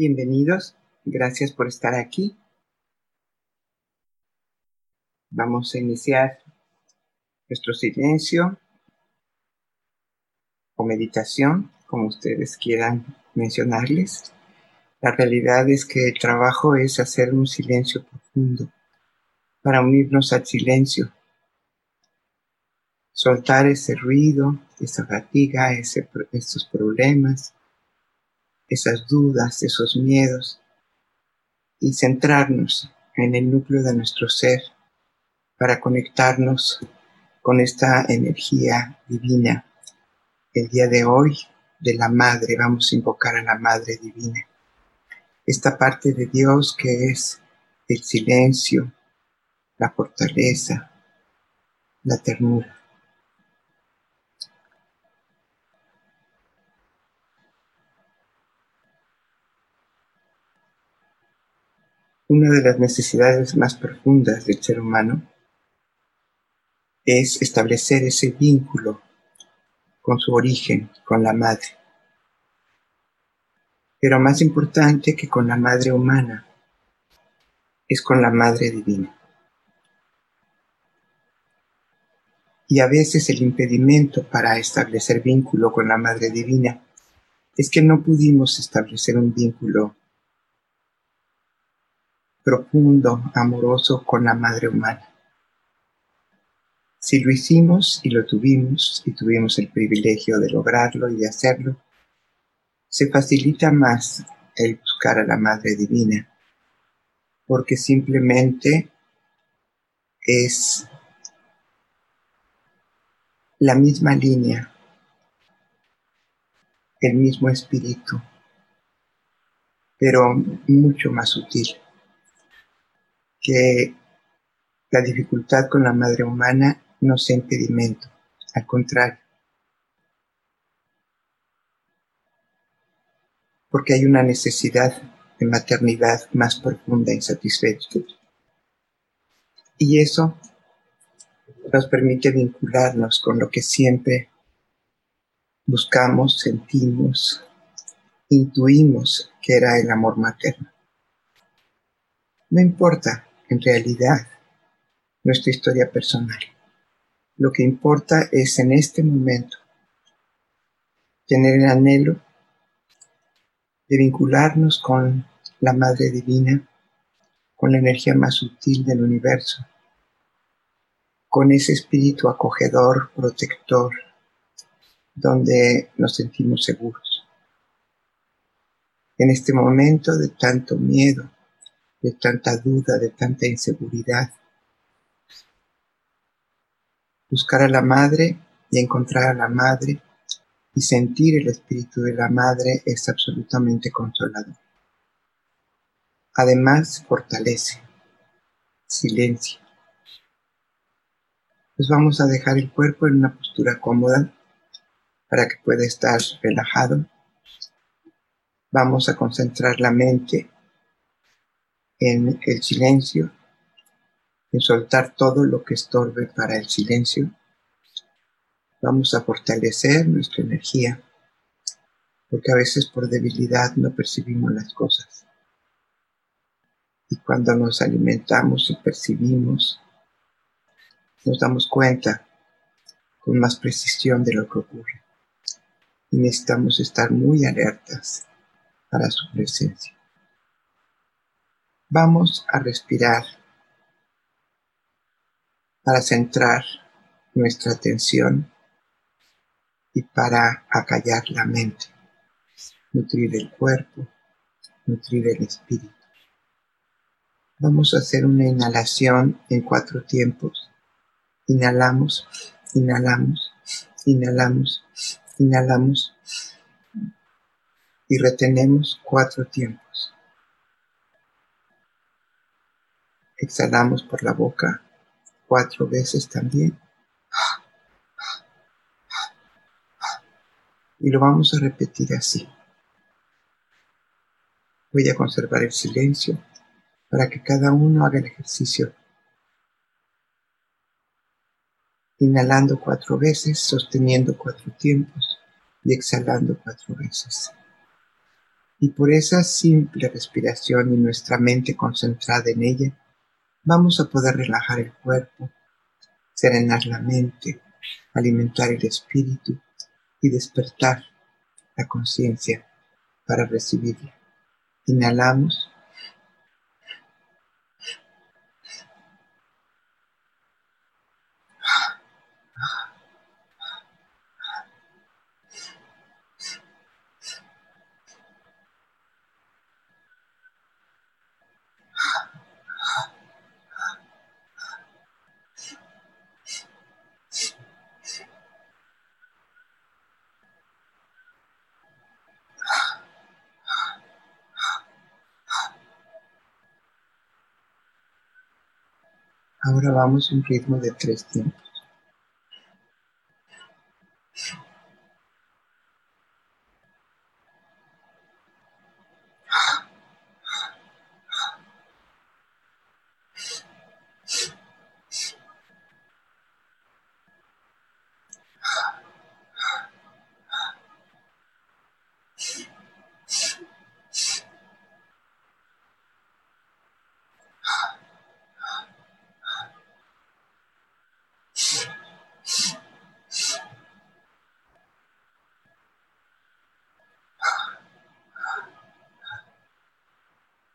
Bienvenidos, gracias por estar aquí. Vamos a iniciar nuestro silencio o meditación, como ustedes quieran mencionarles. La realidad es que el trabajo es hacer un silencio profundo para unirnos al silencio, soltar ese ruido, esa fatiga, ese, estos problemas, esas dudas, esos miedos y centrarnos en el núcleo de nuestro ser para conectarnos con esta energía divina. El día de hoy de la Madre, vamos a invocar a la Madre Divina. Esta parte de Dios que es el silencio, la fortaleza, la ternura. Una de las necesidades más profundas del ser humano es establecer ese vínculo con su origen, con la madre. Pero más importante que con la madre humana es con la madre divina. Y a veces el impedimento para establecer vínculo con la madre divina es que no pudimos establecer un vínculo profundo, amoroso con la madre humana. Si lo hicimos y lo tuvimos y tuvimos el privilegio de lograrlo y de hacerlo, se facilita más el buscar a la Madre Divina, porque simplemente es la misma línea, el mismo espíritu, pero mucho más sutil que la dificultad con la madre humana no sea impedimento, al contrario. Porque hay una necesidad de maternidad más profunda e insatisfecha. Y eso nos permite vincularnos con lo que siempre buscamos, sentimos, intuimos que era el amor materno. No importa en realidad nuestra historia personal. Lo que importa es en este momento tener el anhelo de vincularnos con la Madre Divina, con la energía más sutil del universo, con ese espíritu acogedor, protector, donde nos sentimos seguros. En este momento de tanto miedo, de tanta duda, de tanta inseguridad. Buscar a la madre y encontrar a la madre y sentir el espíritu de la madre es absolutamente consolador. Además, fortalece, silencio. Pues vamos a dejar el cuerpo en una postura cómoda para que pueda estar relajado. Vamos a concentrar la mente en el silencio, en soltar todo lo que estorbe para el silencio. Vamos a fortalecer nuestra energía, porque a veces por debilidad no percibimos las cosas. Y cuando nos alimentamos y percibimos, nos damos cuenta con más precisión de lo que ocurre. Y necesitamos estar muy alertas para su presencia. Vamos a respirar para centrar nuestra atención y para acallar la mente, nutrir el cuerpo, nutrir el espíritu. Vamos a hacer una inhalación en cuatro tiempos. Inhalamos, inhalamos, inhalamos, inhalamos y retenemos cuatro tiempos. Exhalamos por la boca cuatro veces también. Y lo vamos a repetir así. Voy a conservar el silencio para que cada uno haga el ejercicio. Inhalando cuatro veces, sosteniendo cuatro tiempos y exhalando cuatro veces. Y por esa simple respiración y nuestra mente concentrada en ella, vamos a poder relajar el cuerpo, serenar la mente, alimentar el espíritu y despertar la conciencia para recibirla. Inhalamos. Ahora vamos a un ritmo de tres tiempos.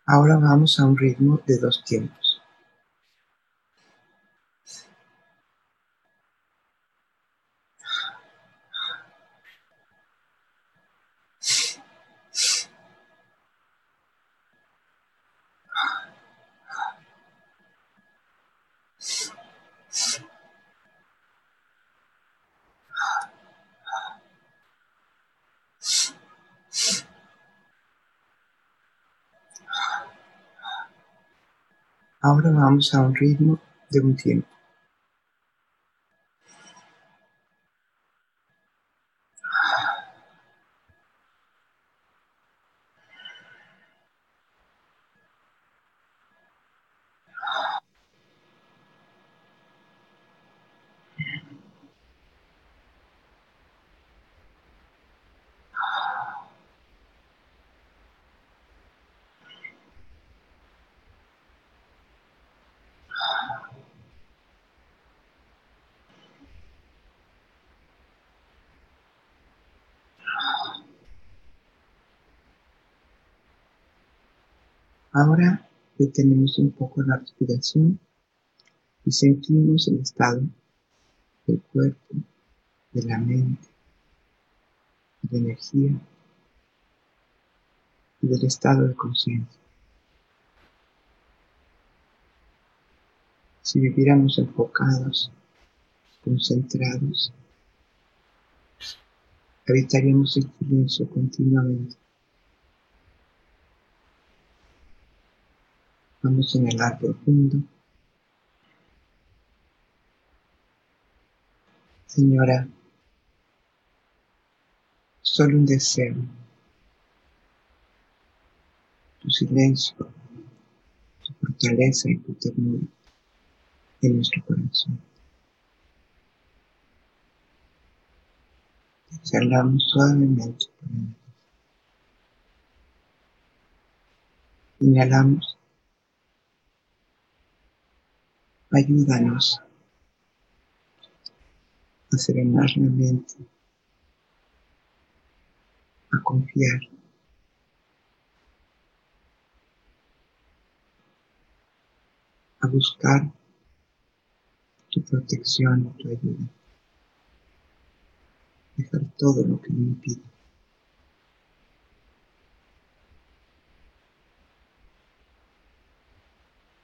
Ahora vamos a un ritmo de dos tiempos. Ahora vamos a un ritmo de un tiempo. Ahora detenemos un poco la respiración y sentimos el estado del cuerpo, de la mente, de la energía y del estado de conciencia. Si viviéramos enfocados, concentrados, habitaríamos el silencio continuamente. Vamos a inhalar profundo. Señora, solo un deseo. Tu silencio, tu fortaleza y tu ternura en nuestro corazón. Exhalamos suavemente Inhalamos Ayúdanos a serenar la mente, a confiar. a buscar tu protección y tu ayuda. Dejar todo lo que me impide.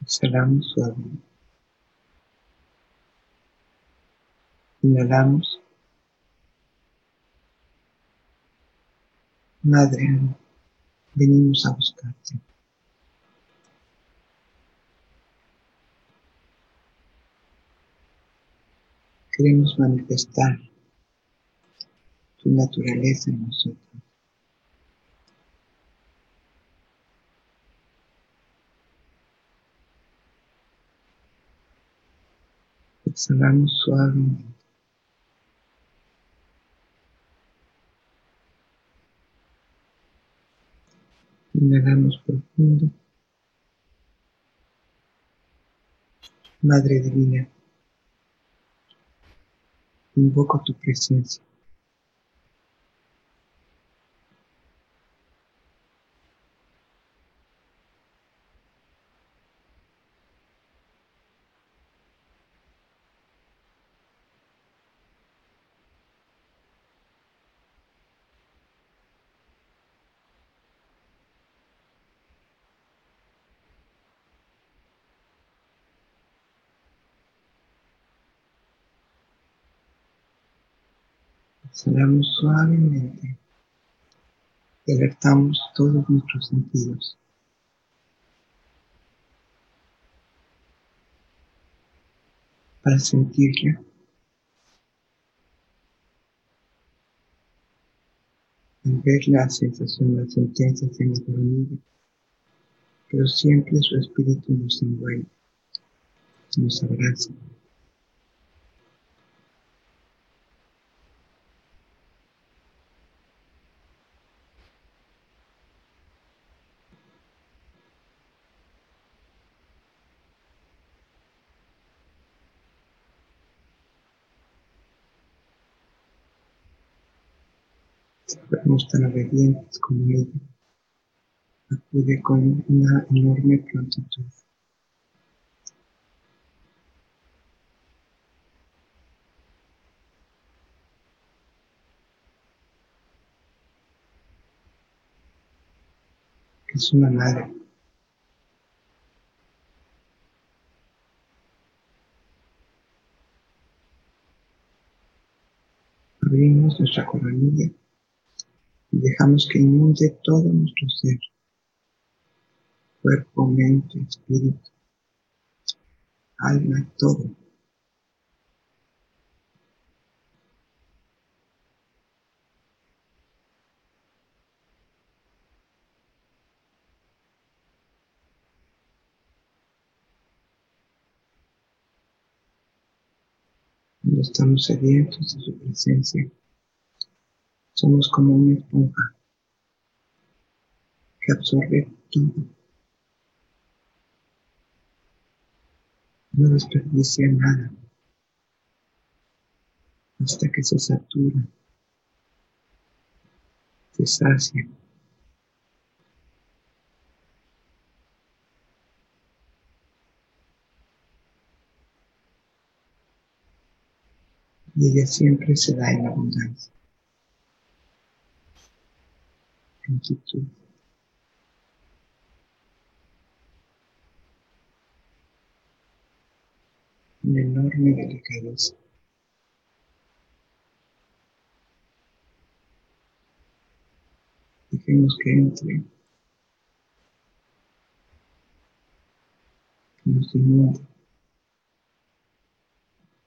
Exhalamos suavemente. Inhalamos. Madre venimos a buscarte. Queremos manifestar tu naturaleza en nosotros. Exhalamos suavemente. Inhalamos profundo. Madre Divina, invoco tu presencia. Exhalamos suavemente y alertamos todos nuestros sentidos. Para sentirla, en ver la sensación más intensa en la coronilla, pero siempre su espíritu nos envuelve, nos abraza. Sabemos tan obedientes como ella. Acude con una enorme prontitud. Es una madre. Abrimos nuestra coronilla y dejamos que inunde todo nuestro ser, cuerpo, mente, espíritu, alma, todo. Estamos sedientos de su presencia, somos como una esponja que absorbe todo. No desperdicia nada hasta que se satura, se sacia. Y ella siempre se da en abundancia. Inquietud. Una enorme delicadeza. Dejemos que entre, que nos inunde.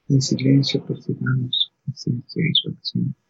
En silencio percibamos su presencia y su acción.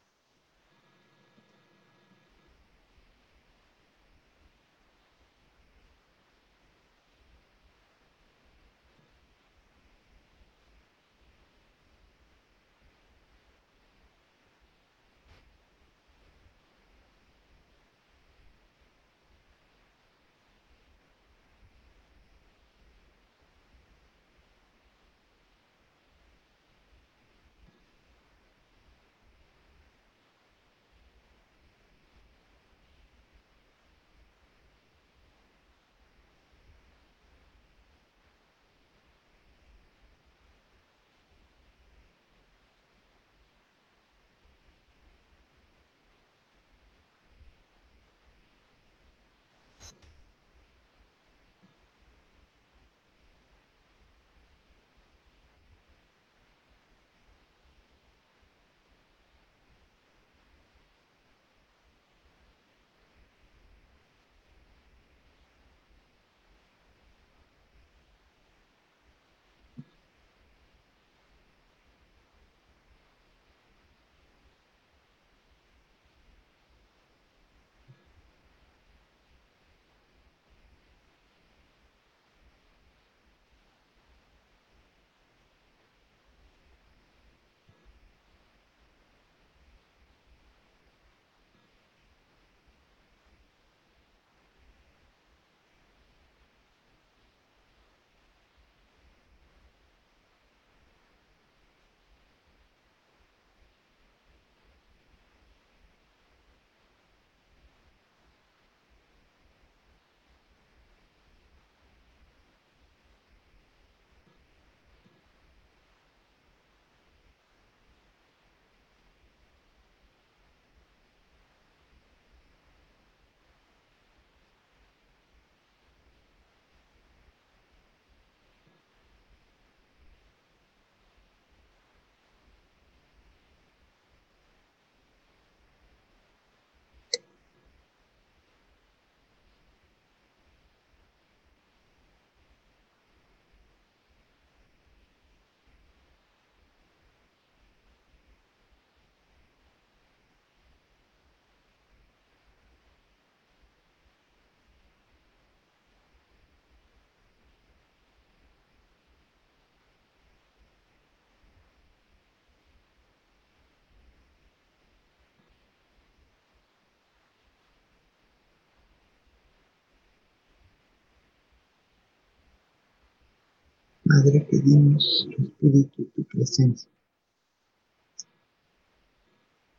Madre, pedimos tu espíritu y tu presencia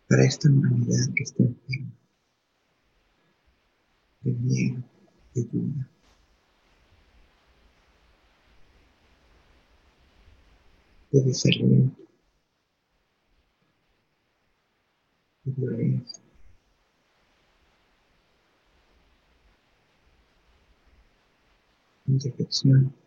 para esta humanidad que está enferma de miedo, de duda. de desaliento, de violencia. de.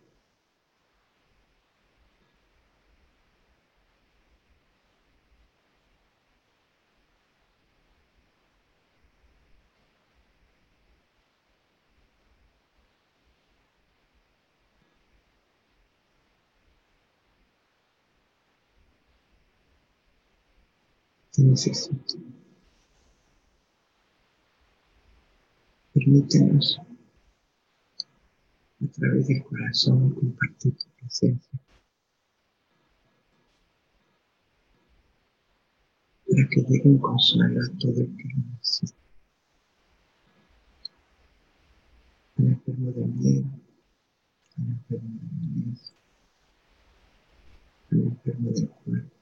Te necesito. Permítenos a través del corazón compartir tu presencia. Para que llegue un consuelo a todo el que lo necesita. Al enfermo de miedo, al enfermo de niñez, al enfermo del cuerpo,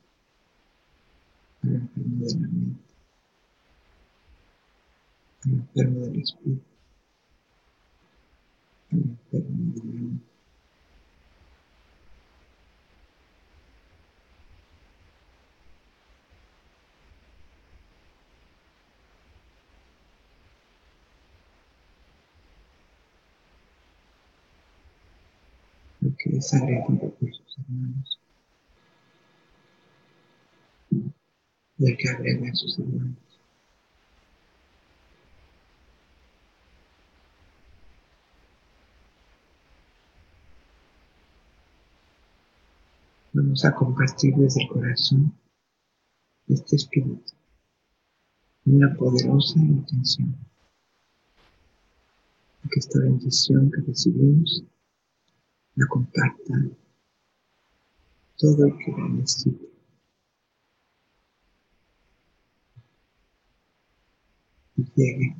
enfermo de la mente, al enfermo del espíritu, al enfermo del alma. Al que es agredido por sus hermanos y al que agrega a sus hermanos. Vamos a compartir desde el corazón este espíritu, una poderosa intención. Que esta bendición que recibimos la comparta todo el que la necesite. Y llegue.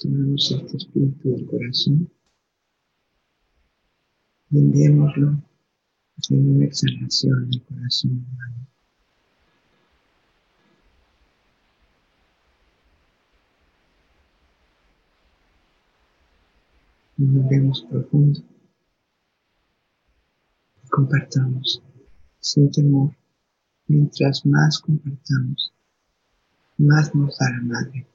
Tomemos este espíritu del corazón. Y enviémoslo en una exhalación del corazón humano. Inhalemos profundo y compartamos sin temor. Mientras más compartamos, más nos da la madre.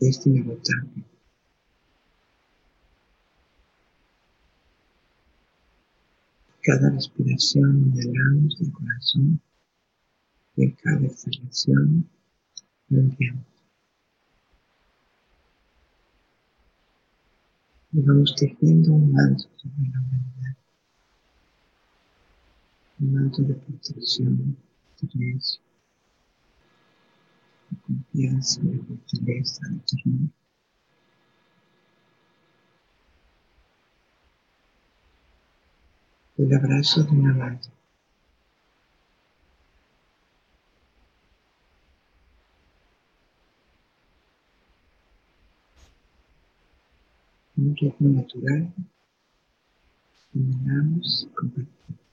es inagotable. Cada respiración inhalamos del corazón y en cada exhalación lo enviamos. Y vamos tejiendo un manto sobre la humanidad. Un manto de protección, silencio de confianza, de fortaleza, de ternura. El abrazo de una madre. Un ritmo natural. Inhalamos y compartimos.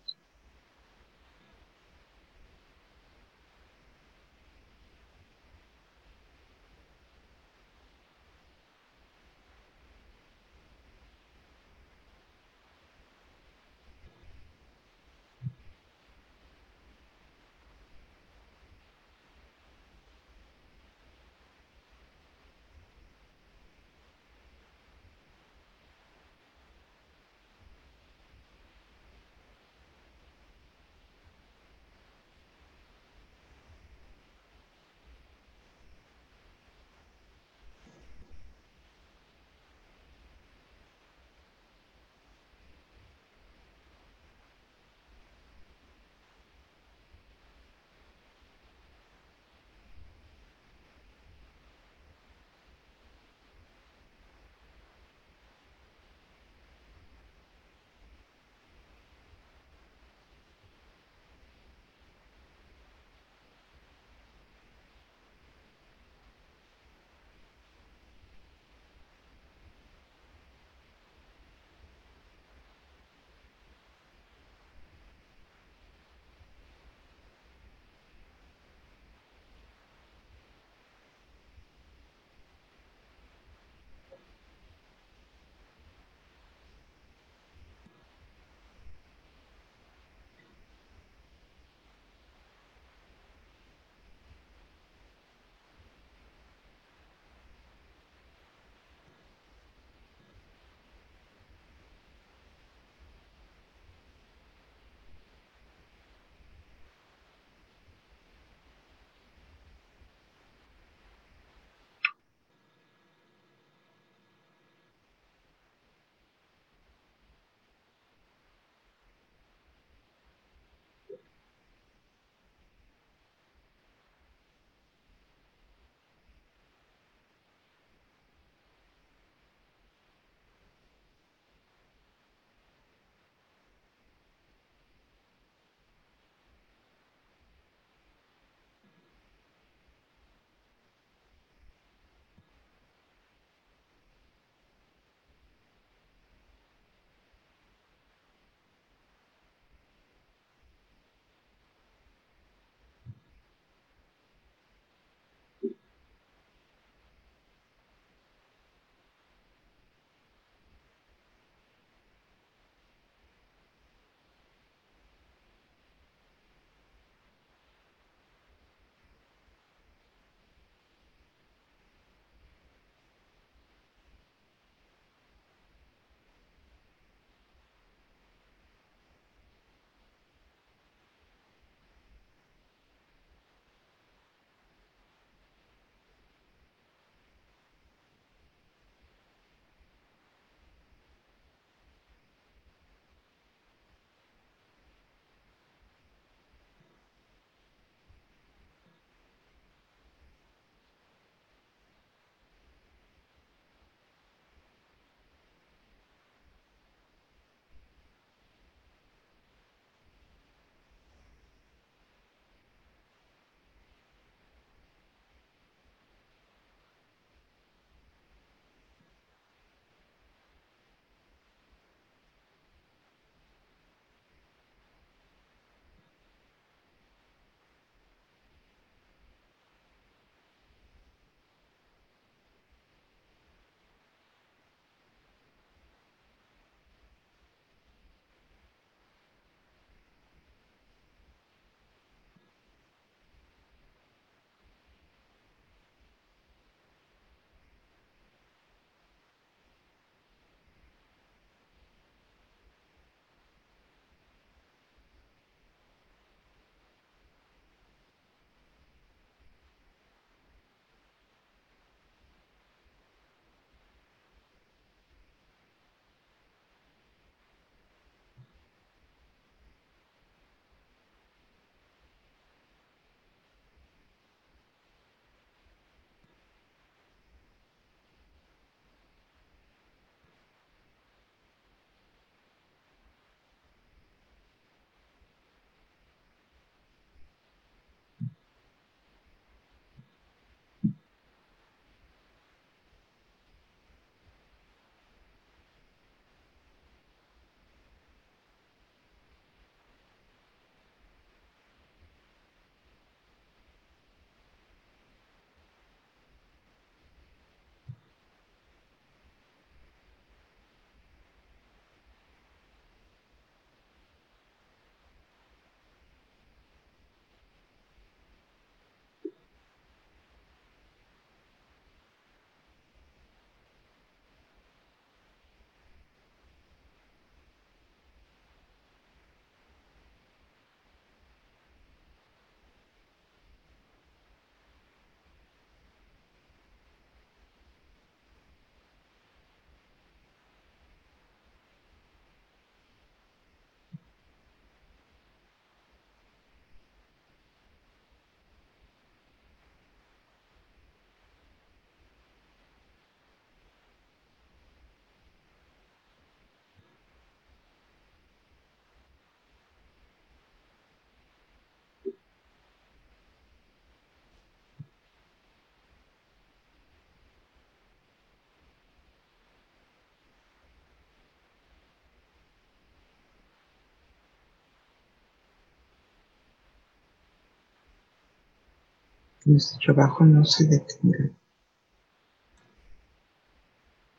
Nuestro trabajo no se detenga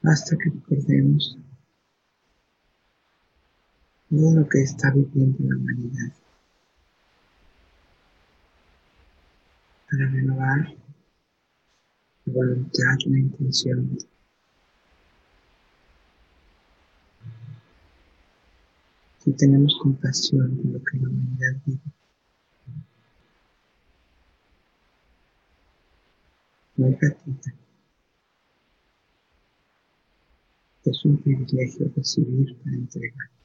hasta que recordemos todo lo que está viviendo la humanidad para renovar la voluntad, la intención si tenemos compasión de lo que la humanidad vive. No gratuita. Es un privilegio recibir para entregar.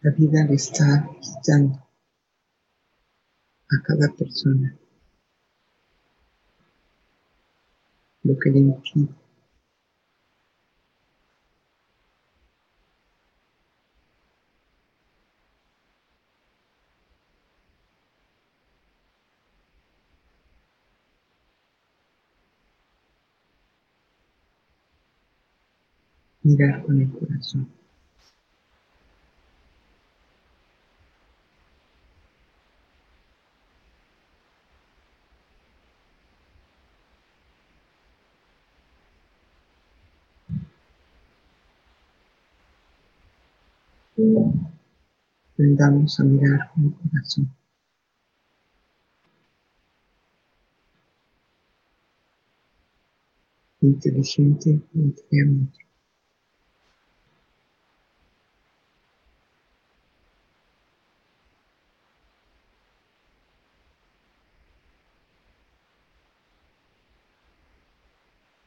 La vida le está quitando a cada persona lo que le impide mirar con el corazón. Aprendamos a mirar con el corazón. Inteligente y fríamente.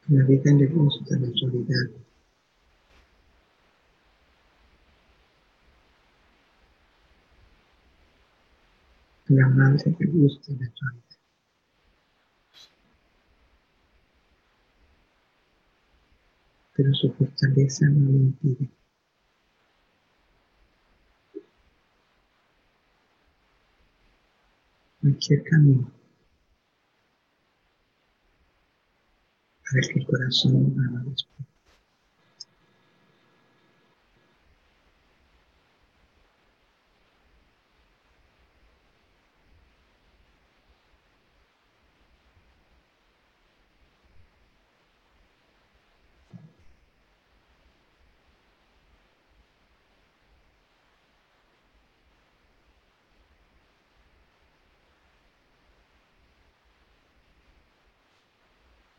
La vida le gusta la soledad. La madre le gusta la soledad. Pero su fortaleza no le impide. Cualquier camino para que el corazón haga después.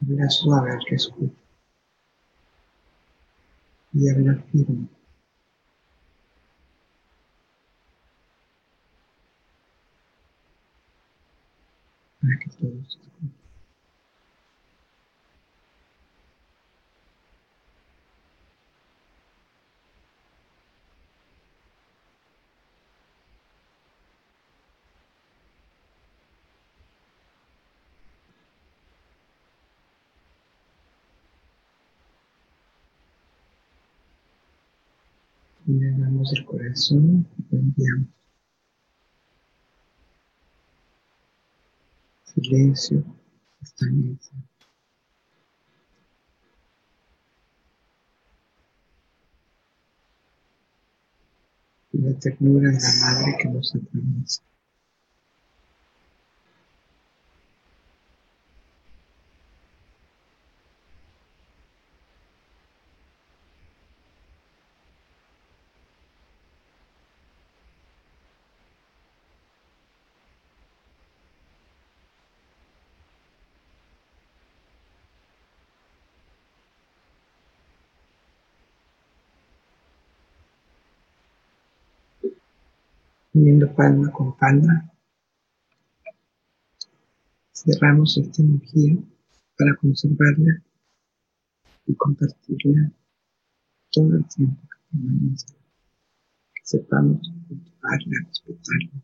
Habla suave al que escucha. Y habla firme. Para que todos escuchen. Inhalamos el corazón y enviamos. Silencio. Y la ternura de la madre que nos atraviesa. Uniendo palma con palma. Cerramos esta energía para conservarla y compartirla todo el tiempo que permanezca. Que sepamos cultivarla, respetarla.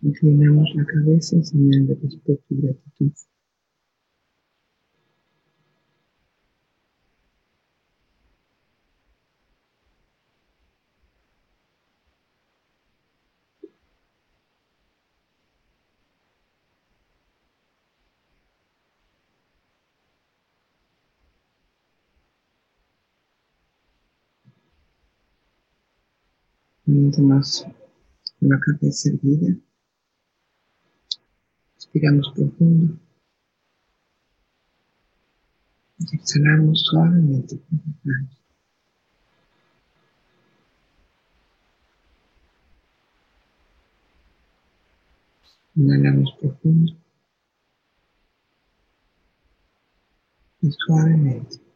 Inclinamos la cabeza en señal de respeto y gratitud. Más la cabeza erguida. Inspiramos profundo. Y exhalamos suavemente por las manos. Inhalamos profundo. Y suavemente.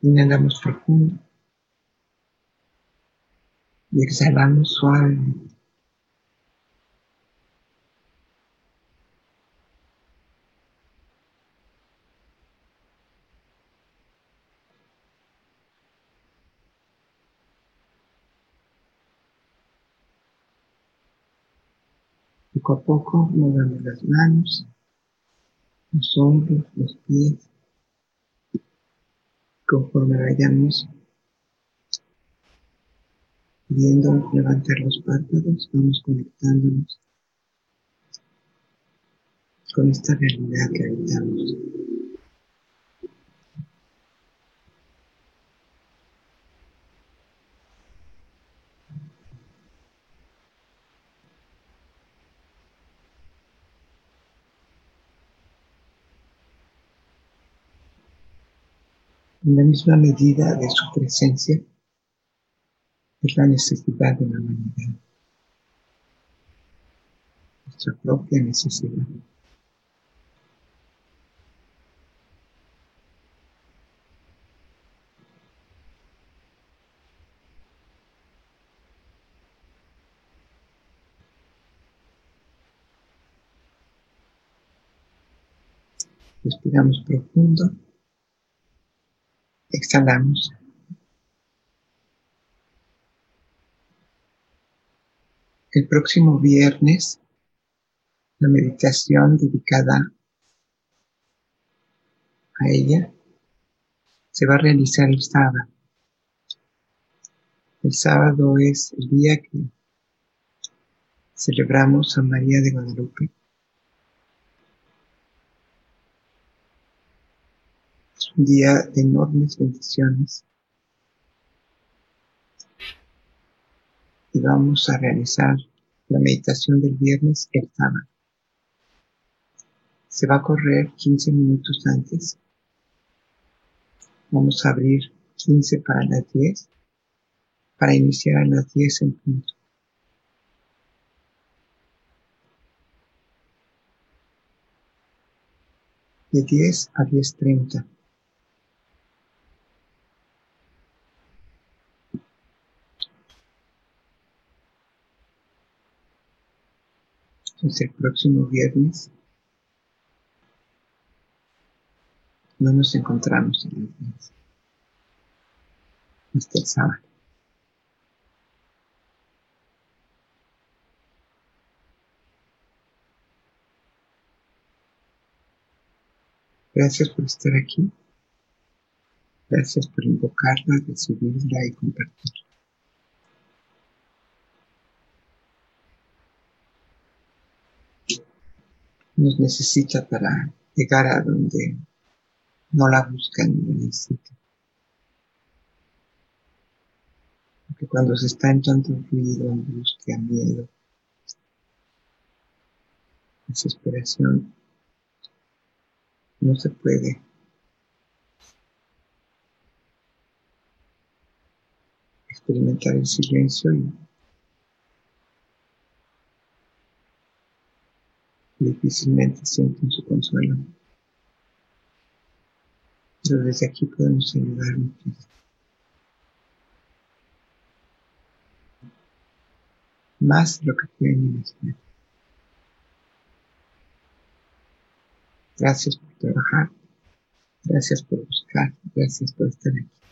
Inhalamos profundo y exhalamos suavemente. Poco a poco movemos las manos, los hombros, los pies, conforme vayamos pudiendo levantar los párpados, vamos conectándonos con esta realidad que habitamos. En la misma medida de su presencia, es la necesidad de la humanidad, nuestra propia necesidad. Respiramos profundo. Exhalamos. El próximo viernes, la meditación dedicada a ella se va a realizar el sábado. El sábado es el día que celebramos a María de Guadalupe. Día de enormes bendiciones. y vamos a realizar la meditación del viernes el sábado. Se va a correr 15 minutos antes. Vamos a abrir 15 para las 10 para iniciar a las 10 en punto. De 10 a 10.30. Entonces el próximo viernes no nos encontramos en las 10. Hasta el sábado. Gracias por estar aquí. Gracias por invocarla, recibirla y compartirla. Nos necesita para llegar a donde no la buscan ni la necesitan. Porque cuando se está en tanto ruido, angustia, miedo, desesperación, no se puede experimentar el silencio y difícilmente sienten su consuelo. Pero desde aquí podemos ayudar muchísimo. Más de lo que pueden imaginar. Gracias por trabajar. Gracias por buscar. Gracias por estar aquí.